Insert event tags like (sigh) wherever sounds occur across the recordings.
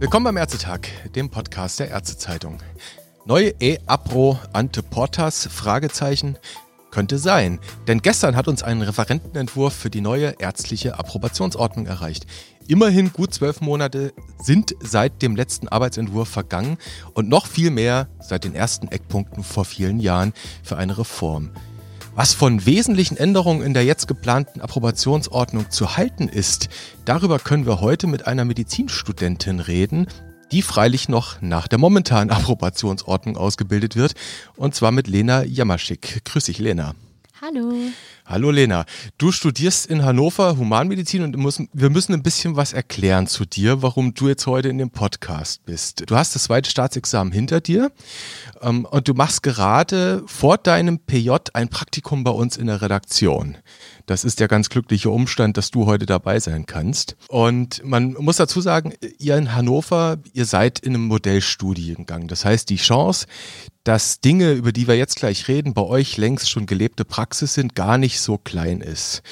Willkommen beim Ärztetag, dem Podcast der Ärztezeitung. Neue E-Apro ante portas? Fragezeichen könnte sein. Denn gestern hat uns ein Referentenentwurf für die neue ärztliche Approbationsordnung erreicht. Immerhin gut zwölf Monate sind seit dem letzten Arbeitsentwurf vergangen und noch viel mehr seit den ersten Eckpunkten vor vielen Jahren für eine Reform. Was von wesentlichen Änderungen in der jetzt geplanten Approbationsordnung zu halten ist, darüber können wir heute mit einer Medizinstudentin reden, die freilich noch nach der momentanen Approbationsordnung ausgebildet wird, und zwar mit Lena Jamaschik. Grüß dich, Lena. Hallo. Hallo Lena, du studierst in Hannover Humanmedizin und wir müssen ein bisschen was erklären zu dir, warum du jetzt heute in dem Podcast bist. Du hast das zweite Staatsexamen hinter dir ähm, und du machst gerade vor deinem PJ ein Praktikum bei uns in der Redaktion. Das ist der ganz glückliche Umstand, dass du heute dabei sein kannst. Und man muss dazu sagen, ihr in Hannover, ihr seid in einem Modellstudiengang. Das heißt, die Chance, dass Dinge, über die wir jetzt gleich reden, bei euch längst schon gelebte Praxis sind, gar nicht so klein ist.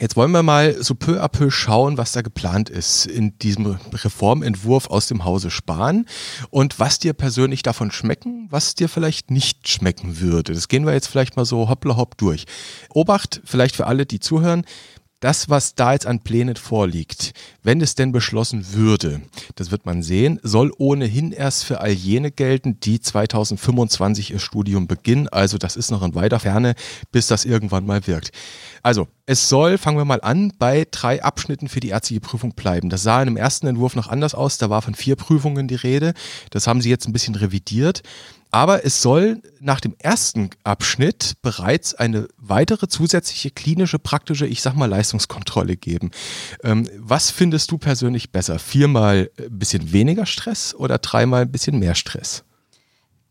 Jetzt wollen wir mal so peu à peu schauen, was da geplant ist in diesem Reformentwurf aus dem Hause Spahn und was dir persönlich davon schmecken, was dir vielleicht nicht schmecken würde. Das gehen wir jetzt vielleicht mal so hoppla hopp durch. Obacht, vielleicht für alle, die zuhören, das, was da jetzt an Plänen vorliegt, wenn es denn beschlossen würde, das wird man sehen, soll ohnehin erst für all jene gelten, die 2025 ihr Studium beginnen. Also das ist noch in weiter Ferne, bis das irgendwann mal wirkt. Also, es soll, fangen wir mal an, bei drei Abschnitten für die ärztliche Prüfung bleiben. Das sah in dem ersten Entwurf noch anders aus. Da war von vier Prüfungen die Rede. Das haben sie jetzt ein bisschen revidiert. Aber es soll nach dem ersten Abschnitt bereits eine weitere zusätzliche klinische, praktische, ich sag mal, Leistungskontrolle geben. Ähm, was findest du persönlich besser? Viermal ein bisschen weniger Stress oder dreimal ein bisschen mehr Stress?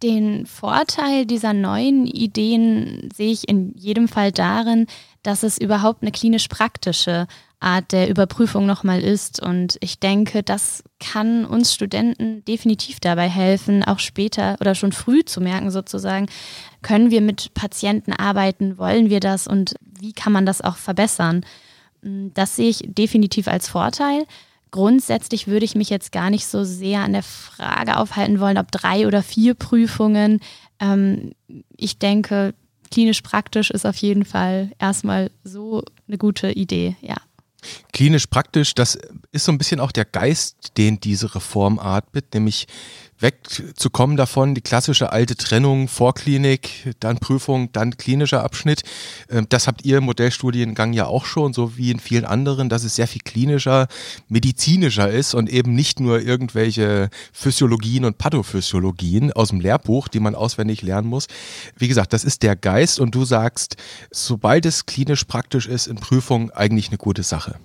Den Vorteil dieser neuen Ideen sehe ich in jedem Fall darin, dass es überhaupt eine klinisch praktische Art der Überprüfung nochmal ist. Und ich denke, das kann uns Studenten definitiv dabei helfen, auch später oder schon früh zu merken sozusagen, können wir mit Patienten arbeiten, wollen wir das und wie kann man das auch verbessern. Das sehe ich definitiv als Vorteil. Grundsätzlich würde ich mich jetzt gar nicht so sehr an der Frage aufhalten wollen, ob drei oder vier Prüfungen. Ähm, ich denke, klinisch praktisch ist auf jeden Fall erstmal so eine gute Idee, ja. Klinisch praktisch, das ist so ein bisschen auch der Geist, den diese Reform atmet, nämlich wegzukommen davon, die klassische alte Trennung, Vorklinik, dann Prüfung, dann klinischer Abschnitt. Ähm, das habt ihr im Modellstudiengang ja auch schon, so wie in vielen anderen, dass es sehr viel klinischer, medizinischer ist und eben nicht nur irgendwelche Physiologien und Pathophysiologien aus dem Lehrbuch, die man auswendig lernen muss. Wie gesagt, das ist der Geist und du sagst, sobald es klinisch praktisch ist in Prüfung, eigentlich eine gute Sache.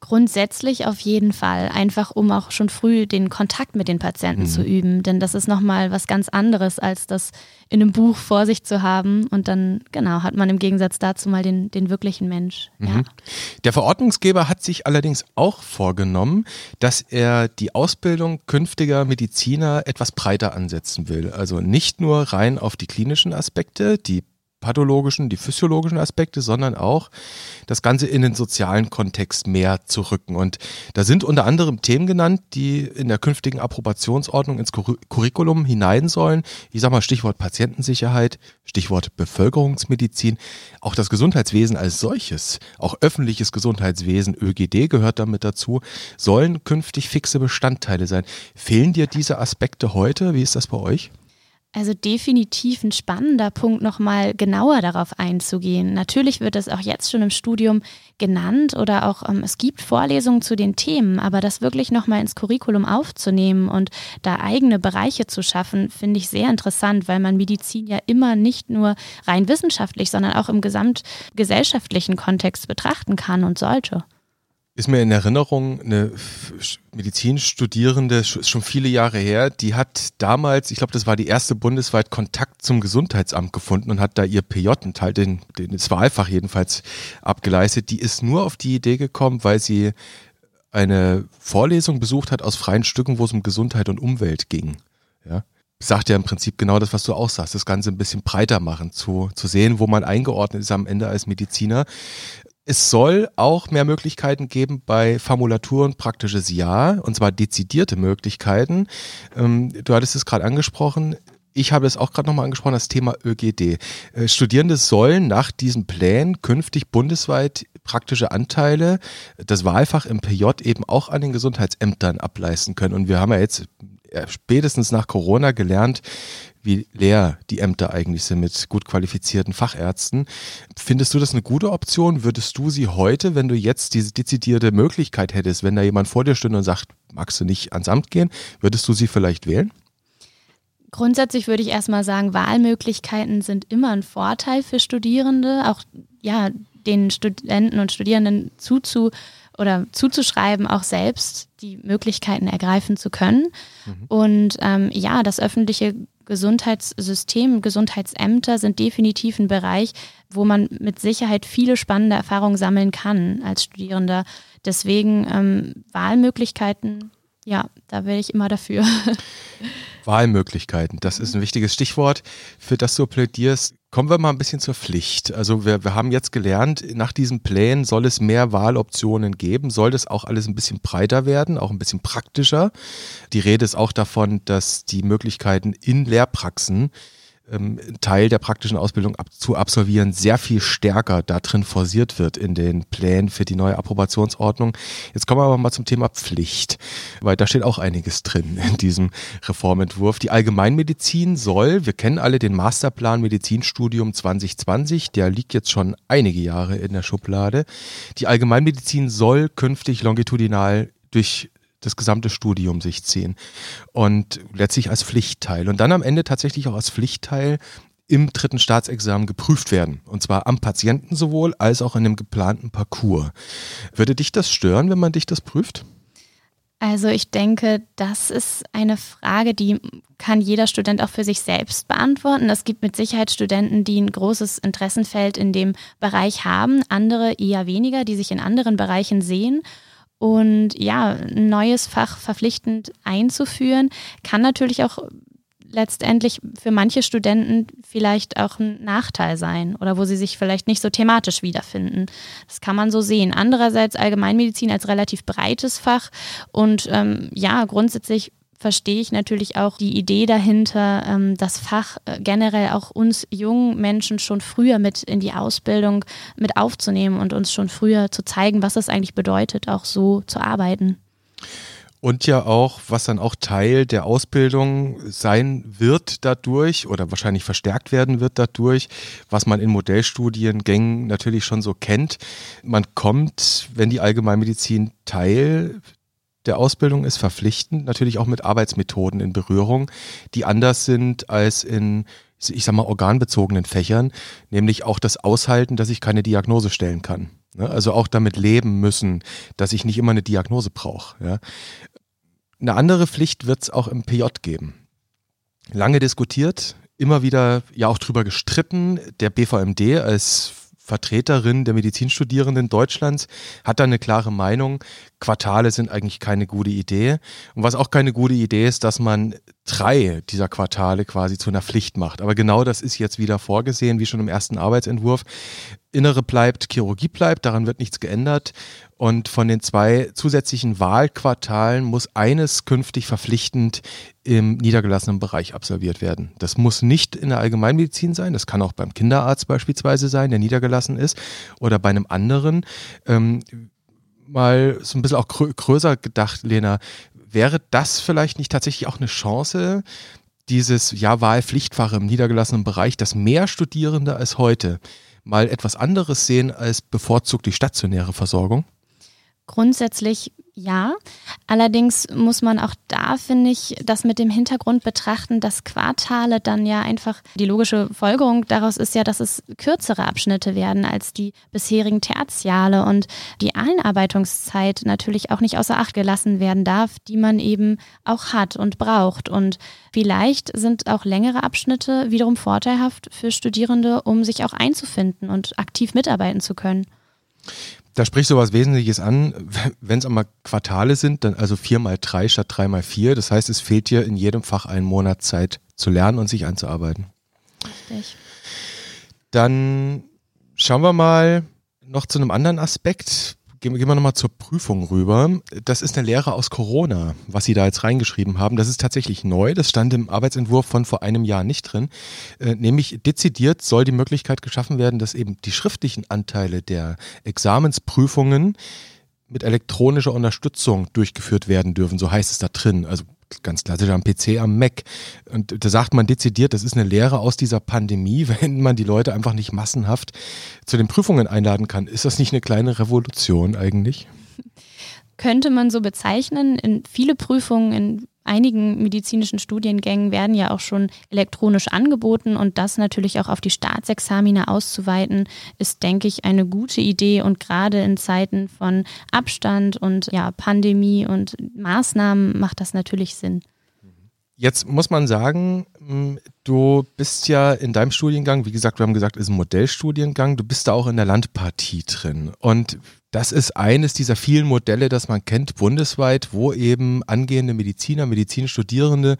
Grundsätzlich auf jeden Fall, einfach um auch schon früh den Kontakt mit den Patienten mhm. zu üben, denn das ist nochmal was ganz anderes, als das in einem Buch vor sich zu haben und dann, genau, hat man im Gegensatz dazu mal den, den wirklichen Mensch. Mhm. Ja. Der Verordnungsgeber hat sich allerdings auch vorgenommen, dass er die Ausbildung künftiger Mediziner etwas breiter ansetzen will. Also nicht nur rein auf die klinischen Aspekte, die pathologischen, die physiologischen Aspekte, sondern auch das Ganze in den sozialen Kontext mehr zu rücken. Und da sind unter anderem Themen genannt, die in der künftigen Approbationsordnung ins Curriculum hinein sollen. Ich sage mal Stichwort Patientensicherheit, Stichwort Bevölkerungsmedizin, auch das Gesundheitswesen als solches, auch öffentliches Gesundheitswesen, ÖGD gehört damit dazu, sollen künftig fixe Bestandteile sein. Fehlen dir diese Aspekte heute? Wie ist das bei euch? Also definitiv ein spannender Punkt, nochmal genauer darauf einzugehen. Natürlich wird es auch jetzt schon im Studium genannt oder auch ähm, es gibt Vorlesungen zu den Themen, aber das wirklich nochmal ins Curriculum aufzunehmen und da eigene Bereiche zu schaffen, finde ich sehr interessant, weil man Medizin ja immer nicht nur rein wissenschaftlich, sondern auch im gesamtgesellschaftlichen Kontext betrachten kann und sollte ist mir in Erinnerung, eine Medizinstudierende, schon viele Jahre her, die hat damals, ich glaube, das war die erste bundesweit Kontakt zum Gesundheitsamt gefunden und hat da ihr PJ, einen Teil, den, den Zweifach jedenfalls, abgeleistet. Die ist nur auf die Idee gekommen, weil sie eine Vorlesung besucht hat aus freien Stücken, wo es um Gesundheit und Umwelt ging. Ja sagt ja im Prinzip genau das, was du auch sagst, das Ganze ein bisschen breiter machen, zu, zu sehen, wo man eingeordnet ist am Ende als Mediziner es soll auch mehr Möglichkeiten geben bei Formulaturen praktisches Ja, und zwar dezidierte Möglichkeiten. Ähm, du hattest es gerade angesprochen. Ich habe es auch gerade nochmal angesprochen, das Thema ÖGD. Äh, Studierende sollen nach diesen Plänen künftig bundesweit praktische Anteile das Wahlfach im PJ eben auch an den Gesundheitsämtern ableisten können. Und wir haben ja jetzt spätestens nach Corona gelernt, wie leer die Ämter eigentlich sind mit gut qualifizierten Fachärzten. Findest du das eine gute Option? Würdest du sie heute, wenn du jetzt diese dezidierte Möglichkeit hättest, wenn da jemand vor dir stünde und sagt, magst du nicht ans Amt gehen, würdest du sie vielleicht wählen? Grundsätzlich würde ich erstmal sagen, Wahlmöglichkeiten sind immer ein Vorteil für Studierende, auch ja, den Studenten und Studierenden zuzu oder zuzuschreiben, auch selbst die Möglichkeiten ergreifen zu können. Mhm. Und ähm, ja, das öffentliche Gesundheitssystem, Gesundheitsämter sind definitiv ein Bereich, wo man mit Sicherheit viele spannende Erfahrungen sammeln kann als Studierender. Deswegen ähm, Wahlmöglichkeiten, ja, da wäre ich immer dafür. (laughs) Wahlmöglichkeiten, das ist ein wichtiges Stichwort, für das du plädierst. Kommen wir mal ein bisschen zur Pflicht. Also wir, wir haben jetzt gelernt, nach diesen Plänen soll es mehr Wahloptionen geben, soll das auch alles ein bisschen breiter werden, auch ein bisschen praktischer. Die Rede ist auch davon, dass die Möglichkeiten in Lehrpraxen ähm, Teil der praktischen Ausbildung ab, zu absolvieren, sehr viel stärker da drin forciert wird in den Plänen für die neue Approbationsordnung. Jetzt kommen wir aber mal zum Thema Pflicht, weil da steht auch einiges drin in diesem Reformentwurf. Die Allgemeinmedizin soll, wir kennen alle den Masterplan Medizinstudium 2020, der liegt jetzt schon einige Jahre in der Schublade. Die Allgemeinmedizin soll künftig longitudinal durch das gesamte Studium sich ziehen und letztlich als Pflichtteil und dann am Ende tatsächlich auch als Pflichtteil im dritten Staatsexamen geprüft werden. Und zwar am Patienten sowohl als auch in dem geplanten Parcours. Würde dich das stören, wenn man dich das prüft? Also ich denke, das ist eine Frage, die kann jeder Student auch für sich selbst beantworten. Es gibt mit Sicherheit Studenten, die ein großes Interessenfeld in dem Bereich haben, andere eher weniger, die sich in anderen Bereichen sehen. Und ja, ein neues Fach verpflichtend einzuführen, kann natürlich auch letztendlich für manche Studenten vielleicht auch ein Nachteil sein oder wo sie sich vielleicht nicht so thematisch wiederfinden. Das kann man so sehen. Andererseits Allgemeinmedizin als relativ breites Fach und ähm, ja, grundsätzlich verstehe ich natürlich auch die Idee dahinter, ähm, das Fach äh, generell auch uns jungen Menschen schon früher mit in die Ausbildung mit aufzunehmen und uns schon früher zu zeigen, was es eigentlich bedeutet, auch so zu arbeiten. Und ja auch, was dann auch Teil der Ausbildung sein wird dadurch oder wahrscheinlich verstärkt werden wird dadurch, was man in Modellstudiengängen natürlich schon so kennt. Man kommt, wenn die Allgemeinmedizin Teil der Ausbildung ist verpflichtend, natürlich auch mit Arbeitsmethoden in Berührung, die anders sind als in, ich sag mal, organbezogenen Fächern, nämlich auch das Aushalten, dass ich keine Diagnose stellen kann. Ne? Also auch damit leben müssen, dass ich nicht immer eine Diagnose brauche. Eine andere Pflicht wird es auch im PJ geben. Lange diskutiert, immer wieder ja auch drüber gestritten. Der BVMD als Vertreterin der Medizinstudierenden Deutschlands hat da eine klare Meinung. Quartale sind eigentlich keine gute Idee. Und was auch keine gute Idee ist, dass man drei dieser Quartale quasi zu einer Pflicht macht. Aber genau das ist jetzt wieder vorgesehen, wie schon im ersten Arbeitsentwurf. Innere bleibt, Chirurgie bleibt, daran wird nichts geändert. Und von den zwei zusätzlichen Wahlquartalen muss eines künftig verpflichtend im niedergelassenen Bereich absolviert werden. Das muss nicht in der Allgemeinmedizin sein, das kann auch beim Kinderarzt beispielsweise sein, der niedergelassen ist, oder bei einem anderen. Ähm, mal so ein bisschen auch größer gedacht, Lena, wäre das vielleicht nicht tatsächlich auch eine Chance, dieses ja Wahlpflichtfach im niedergelassenen Bereich, dass mehr Studierende als heute mal etwas anderes sehen als bevorzugt die stationäre Versorgung? Grundsätzlich ja. Allerdings muss man auch da, finde ich, das mit dem Hintergrund betrachten, dass Quartale dann ja einfach die logische Folgerung daraus ist ja, dass es kürzere Abschnitte werden als die bisherigen Tertiale und die Einarbeitungszeit natürlich auch nicht außer Acht gelassen werden darf, die man eben auch hat und braucht. Und vielleicht sind auch längere Abschnitte wiederum vorteilhaft für Studierende, um sich auch einzufinden und aktiv mitarbeiten zu können. Da sprichst du was Wesentliches an. (laughs) Wenn es einmal Quartale sind, dann also vier mal drei statt drei mal vier. Das heißt, es fehlt dir in jedem Fach einen Monat Zeit zu lernen und sich einzuarbeiten. Richtig. Dann schauen wir mal noch zu einem anderen Aspekt. Gehen, gehen wir nochmal zur Prüfung rüber. Das ist eine Lehre aus Corona, was Sie da jetzt reingeschrieben haben. Das ist tatsächlich neu. Das stand im Arbeitsentwurf von vor einem Jahr nicht drin. Äh, nämlich dezidiert soll die Möglichkeit geschaffen werden, dass eben die schriftlichen Anteile der Examensprüfungen mit elektronischer Unterstützung durchgeführt werden dürfen. So heißt es da drin. Also ganz klassisch am PC, am Mac. Und da sagt man dezidiert, das ist eine Lehre aus dieser Pandemie, (laughs) wenn man die Leute einfach nicht massenhaft zu den Prüfungen einladen kann. Ist das nicht eine kleine Revolution eigentlich? Könnte man so bezeichnen. In viele Prüfungen in einigen medizinischen Studiengängen werden ja auch schon elektronisch angeboten und das natürlich auch auf die Staatsexamine auszuweiten, ist, denke ich, eine gute Idee und gerade in Zeiten von Abstand und ja, Pandemie und Maßnahmen macht das natürlich Sinn. Jetzt muss man sagen, hm, du bist ja in deinem Studiengang, wie gesagt, wir haben gesagt, es ist ein Modellstudiengang, du bist da auch in der Landpartie drin. Und das ist eines dieser vielen Modelle, das man kennt bundesweit, wo eben angehende Mediziner, Medizinstudierende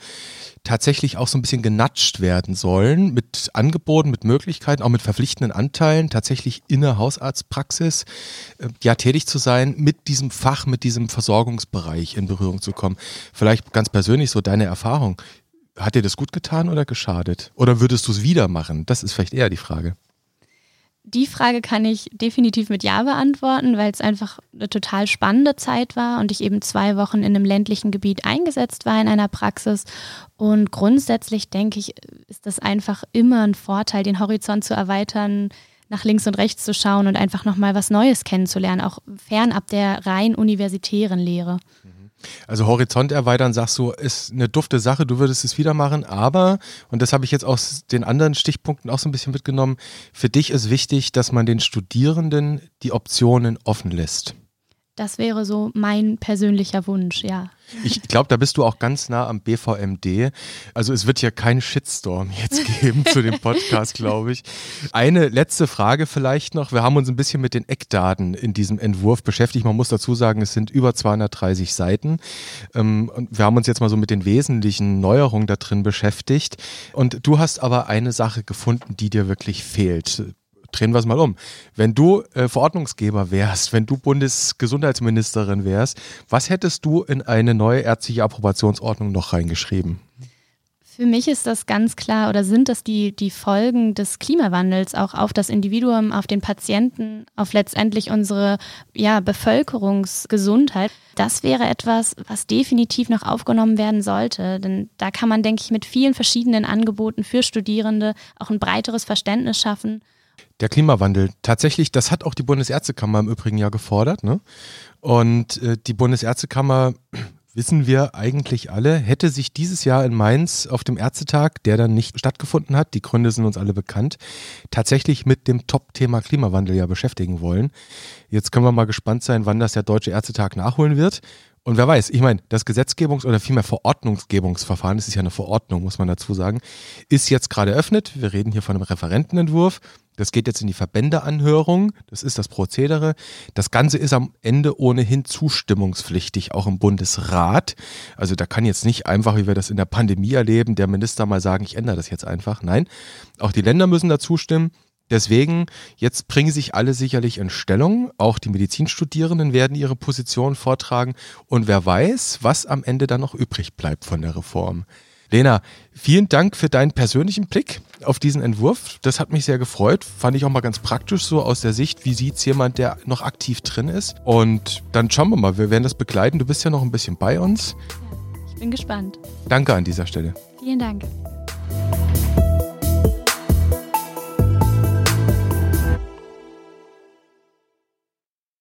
tatsächlich auch so ein bisschen genatscht werden sollen mit Angeboten, mit Möglichkeiten, auch mit verpflichtenden Anteilen, tatsächlich in der Hausarztpraxis äh, ja tätig zu sein, mit diesem Fach, mit diesem Versorgungsbereich in Berührung zu kommen. Vielleicht ganz persönlich so deine Erfahrung. Hat dir das gut getan oder geschadet? Oder würdest du es wieder machen? Das ist vielleicht eher die Frage. Die Frage kann ich definitiv mit Ja beantworten, weil es einfach eine total spannende Zeit war und ich eben zwei Wochen in einem ländlichen Gebiet eingesetzt war in einer Praxis. Und grundsätzlich denke ich, ist das einfach immer ein Vorteil, den Horizont zu erweitern, nach links und rechts zu schauen und einfach nochmal was Neues kennenzulernen, auch fernab der rein universitären Lehre. Also Horizont erweitern, sagst du, ist eine dufte Sache, du würdest es wieder machen, aber, und das habe ich jetzt aus den anderen Stichpunkten auch so ein bisschen mitgenommen, für dich ist wichtig, dass man den Studierenden die Optionen offen lässt. Das wäre so mein persönlicher Wunsch, ja. Ich glaube, da bist du auch ganz nah am BVMD. Also es wird ja keinen Shitstorm jetzt (laughs) geben zu dem Podcast, glaube ich. Eine letzte Frage vielleicht noch. Wir haben uns ein bisschen mit den Eckdaten in diesem Entwurf beschäftigt. Man muss dazu sagen, es sind über 230 Seiten. Ähm, und wir haben uns jetzt mal so mit den wesentlichen Neuerungen da drin beschäftigt. Und du hast aber eine Sache gefunden, die dir wirklich fehlt drehen wir es mal um. Wenn du äh, Verordnungsgeber wärst, wenn du Bundesgesundheitsministerin wärst, was hättest du in eine neue ärztliche Approbationsordnung noch reingeschrieben? Für mich ist das ganz klar oder sind das die, die Folgen des Klimawandels auch auf das Individuum, auf den Patienten, auf letztendlich unsere ja, Bevölkerungsgesundheit. Das wäre etwas, was definitiv noch aufgenommen werden sollte. Denn da kann man, denke ich, mit vielen verschiedenen Angeboten für Studierende auch ein breiteres Verständnis schaffen der Klimawandel. Tatsächlich, das hat auch die Bundesärztekammer im Übrigen ja gefordert. Ne? Und äh, die Bundesärztekammer, (clears throat) wissen wir eigentlich alle, hätte sich dieses Jahr in Mainz auf dem Ärztetag, der dann nicht stattgefunden hat, die Gründe sind uns alle bekannt, tatsächlich mit dem Top-Thema Klimawandel ja beschäftigen wollen. Jetzt können wir mal gespannt sein, wann das der Deutsche Ärztetag nachholen wird. Und wer weiß, ich meine, das Gesetzgebungs- oder vielmehr Verordnungsgebungsverfahren, das ist ja eine Verordnung, muss man dazu sagen, ist jetzt gerade eröffnet. Wir reden hier von einem Referentenentwurf. Das geht jetzt in die Verbändeanhörung. Das ist das Prozedere. Das Ganze ist am Ende ohnehin zustimmungspflichtig, auch im Bundesrat. Also da kann jetzt nicht einfach, wie wir das in der Pandemie erleben, der Minister mal sagen, ich ändere das jetzt einfach. Nein, auch die Länder müssen da zustimmen. Deswegen, jetzt bringen sich alle sicherlich in Stellung. Auch die Medizinstudierenden werden ihre Position vortragen. Und wer weiß, was am Ende dann noch übrig bleibt von der Reform. Lena, vielen Dank für deinen persönlichen Blick auf diesen Entwurf. Das hat mich sehr gefreut. Fand ich auch mal ganz praktisch so aus der Sicht, wie sieht es jemand, der noch aktiv drin ist. Und dann schauen wir mal, wir werden das begleiten. Du bist ja noch ein bisschen bei uns. Ja, ich bin gespannt. Danke an dieser Stelle. Vielen Dank.